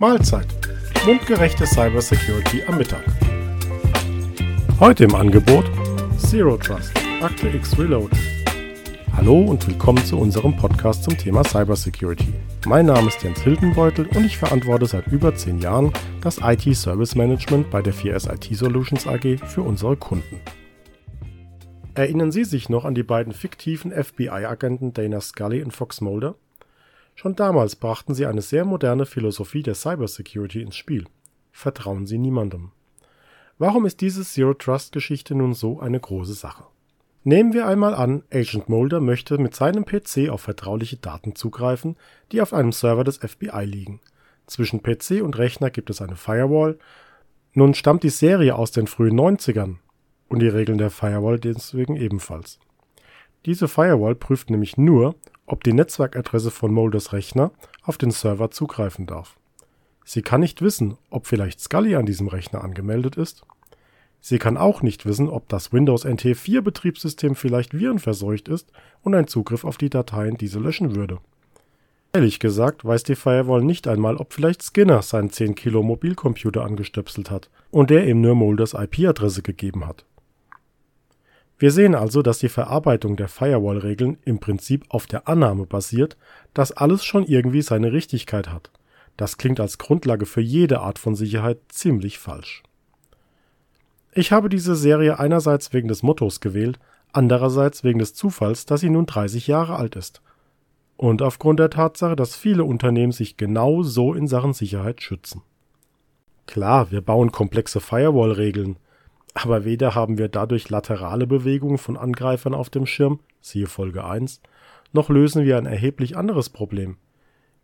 Mahlzeit. Mundgerechte Cybersecurity am Mittag. Heute im Angebot Zero Trust, Akte X Reload. Hallo und willkommen zu unserem Podcast zum Thema Cybersecurity. Mein Name ist Jens Hildenbeutel und ich verantworte seit über zehn Jahren das IT Service Management bei der 4S IT Solutions AG für unsere Kunden. Erinnern Sie sich noch an die beiden fiktiven FBI-Agenten Dana Scully und Fox Mulder? Schon damals brachten sie eine sehr moderne Philosophie der Cybersecurity ins Spiel. Vertrauen Sie niemandem. Warum ist diese Zero-Trust-Geschichte nun so eine große Sache? Nehmen wir einmal an, Agent Mulder möchte mit seinem PC auf vertrauliche Daten zugreifen, die auf einem Server des FBI liegen. Zwischen PC und Rechner gibt es eine Firewall. Nun stammt die Serie aus den frühen 90ern und die Regeln der Firewall deswegen ebenfalls. Diese Firewall prüft nämlich nur, ob die Netzwerkadresse von Mulders Rechner auf den Server zugreifen darf. Sie kann nicht wissen, ob vielleicht Scully an diesem Rechner angemeldet ist. Sie kann auch nicht wissen, ob das Windows NT 4 Betriebssystem vielleicht virenverseucht ist und ein Zugriff auf die Dateien diese löschen würde. Ehrlich gesagt weiß die Firewall nicht einmal, ob vielleicht Skinner seinen 10 Kilo Mobilcomputer angestöpselt hat und der ihm nur Mulders IP-Adresse gegeben hat. Wir sehen also, dass die Verarbeitung der Firewall-Regeln im Prinzip auf der Annahme basiert, dass alles schon irgendwie seine Richtigkeit hat. Das klingt als Grundlage für jede Art von Sicherheit ziemlich falsch. Ich habe diese Serie einerseits wegen des Mottos gewählt, andererseits wegen des Zufalls, dass sie nun 30 Jahre alt ist. Und aufgrund der Tatsache, dass viele Unternehmen sich genau so in Sachen Sicherheit schützen. Klar, wir bauen komplexe Firewall-Regeln, aber weder haben wir dadurch laterale Bewegungen von Angreifern auf dem Schirm, siehe Folge 1, noch lösen wir ein erheblich anderes Problem.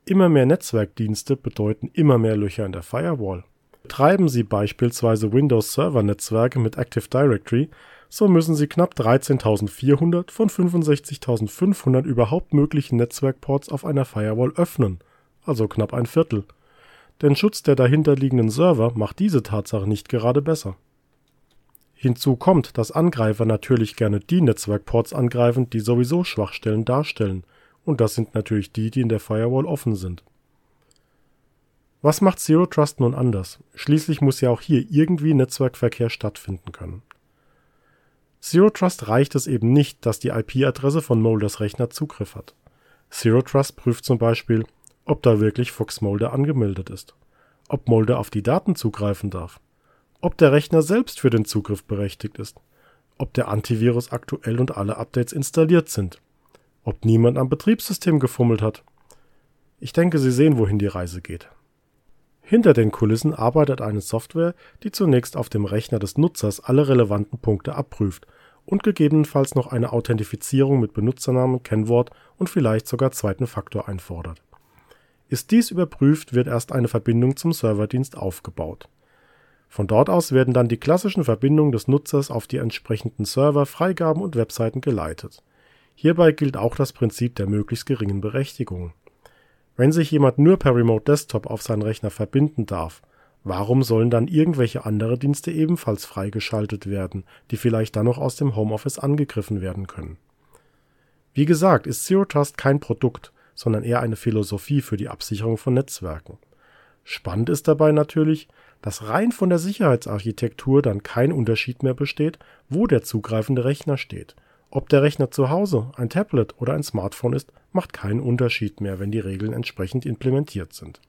Immer mehr Netzwerkdienste bedeuten immer mehr Löcher in der Firewall. Betreiben Sie beispielsweise Windows Server Netzwerke mit Active Directory, so müssen Sie knapp 13.400 von 65.500 überhaupt möglichen Netzwerkports auf einer Firewall öffnen, also knapp ein Viertel. Denn Schutz der dahinterliegenden Server macht diese Tatsache nicht gerade besser. Hinzu kommt, dass Angreifer natürlich gerne die Netzwerkports angreifen, die sowieso Schwachstellen darstellen, und das sind natürlich die, die in der Firewall offen sind. Was macht Zero Trust nun anders? Schließlich muss ja auch hier irgendwie Netzwerkverkehr stattfinden können. Zero Trust reicht es eben nicht, dass die IP-Adresse von Molders Rechner Zugriff hat. Zero Trust prüft zum Beispiel, ob da wirklich Fox Mulder angemeldet ist, ob Mulder auf die Daten zugreifen darf, ob der Rechner selbst für den Zugriff berechtigt ist, ob der Antivirus aktuell und alle Updates installiert sind, ob niemand am Betriebssystem gefummelt hat. Ich denke, Sie sehen, wohin die Reise geht. Hinter den Kulissen arbeitet eine Software, die zunächst auf dem Rechner des Nutzers alle relevanten Punkte abprüft und gegebenenfalls noch eine Authentifizierung mit Benutzernamen, Kennwort und vielleicht sogar zweiten Faktor einfordert. Ist dies überprüft, wird erst eine Verbindung zum Serverdienst aufgebaut von dort aus werden dann die klassischen Verbindungen des Nutzers auf die entsprechenden Server, Freigaben und Webseiten geleitet. Hierbei gilt auch das Prinzip der möglichst geringen Berechtigung. Wenn sich jemand nur per Remote Desktop auf seinen Rechner verbinden darf, warum sollen dann irgendwelche andere Dienste ebenfalls freigeschaltet werden, die vielleicht dann noch aus dem Homeoffice angegriffen werden können? Wie gesagt, ist Zero Trust kein Produkt, sondern eher eine Philosophie für die Absicherung von Netzwerken. Spannend ist dabei natürlich, dass rein von der Sicherheitsarchitektur dann kein Unterschied mehr besteht, wo der zugreifende Rechner steht. Ob der Rechner zu Hause, ein Tablet oder ein Smartphone ist, macht keinen Unterschied mehr, wenn die Regeln entsprechend implementiert sind.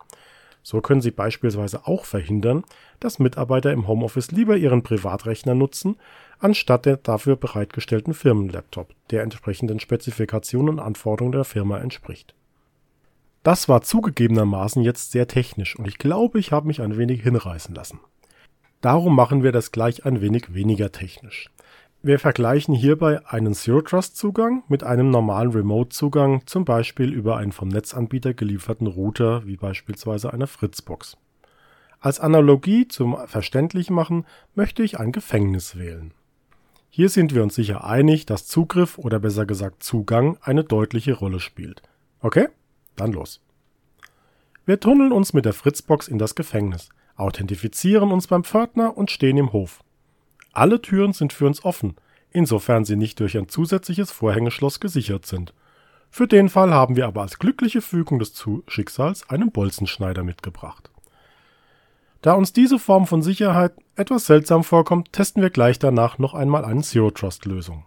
So können Sie beispielsweise auch verhindern, dass Mitarbeiter im Homeoffice lieber ihren Privatrechner nutzen, anstatt der dafür bereitgestellten Firmenlaptop, der entsprechenden Spezifikationen und Anforderungen der Firma entspricht. Das war zugegebenermaßen jetzt sehr technisch und ich glaube, ich habe mich ein wenig hinreißen lassen. Darum machen wir das gleich ein wenig weniger technisch. Wir vergleichen hierbei einen Zero Trust Zugang mit einem normalen Remote Zugang, zum Beispiel über einen vom Netzanbieter gelieferten Router, wie beispielsweise eine Fritzbox. Als Analogie zum Verständlichmachen möchte ich ein Gefängnis wählen. Hier sind wir uns sicher einig, dass Zugriff oder besser gesagt Zugang eine deutliche Rolle spielt. Okay? Dann los. Wir tunneln uns mit der Fritzbox in das Gefängnis, authentifizieren uns beim Pförtner und stehen im Hof. Alle Türen sind für uns offen, insofern sie nicht durch ein zusätzliches Vorhängeschloss gesichert sind. Für den Fall haben wir aber als glückliche Fügung des Schicksals einen Bolzenschneider mitgebracht. Da uns diese Form von Sicherheit etwas seltsam vorkommt, testen wir gleich danach noch einmal eine Zero Trust Lösung.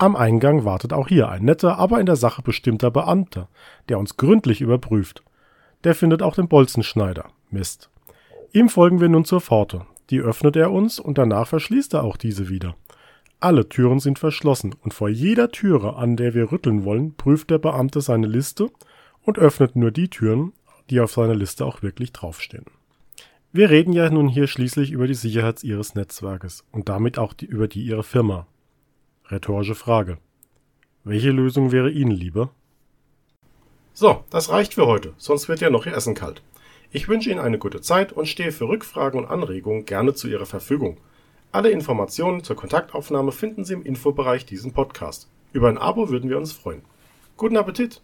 Am Eingang wartet auch hier ein netter, aber in der Sache bestimmter Beamter, der uns gründlich überprüft. Der findet auch den Bolzenschneider. Mist. Ihm folgen wir nun zur Pforte. Die öffnet er uns und danach verschließt er auch diese wieder. Alle Türen sind verschlossen und vor jeder Türe, an der wir rütteln wollen, prüft der Beamte seine Liste und öffnet nur die Türen, die auf seiner Liste auch wirklich draufstehen. Wir reden ja nun hier schließlich über die Sicherheit Ihres Netzwerkes und damit auch die, über die Ihrer Firma. Rhetorische Frage. Welche Lösung wäre Ihnen lieber? So, das reicht für heute, sonst wird ja noch Ihr Essen kalt. Ich wünsche Ihnen eine gute Zeit und stehe für Rückfragen und Anregungen gerne zu Ihrer Verfügung. Alle Informationen zur Kontaktaufnahme finden Sie im Infobereich diesen Podcast. Über ein Abo würden wir uns freuen. Guten Appetit!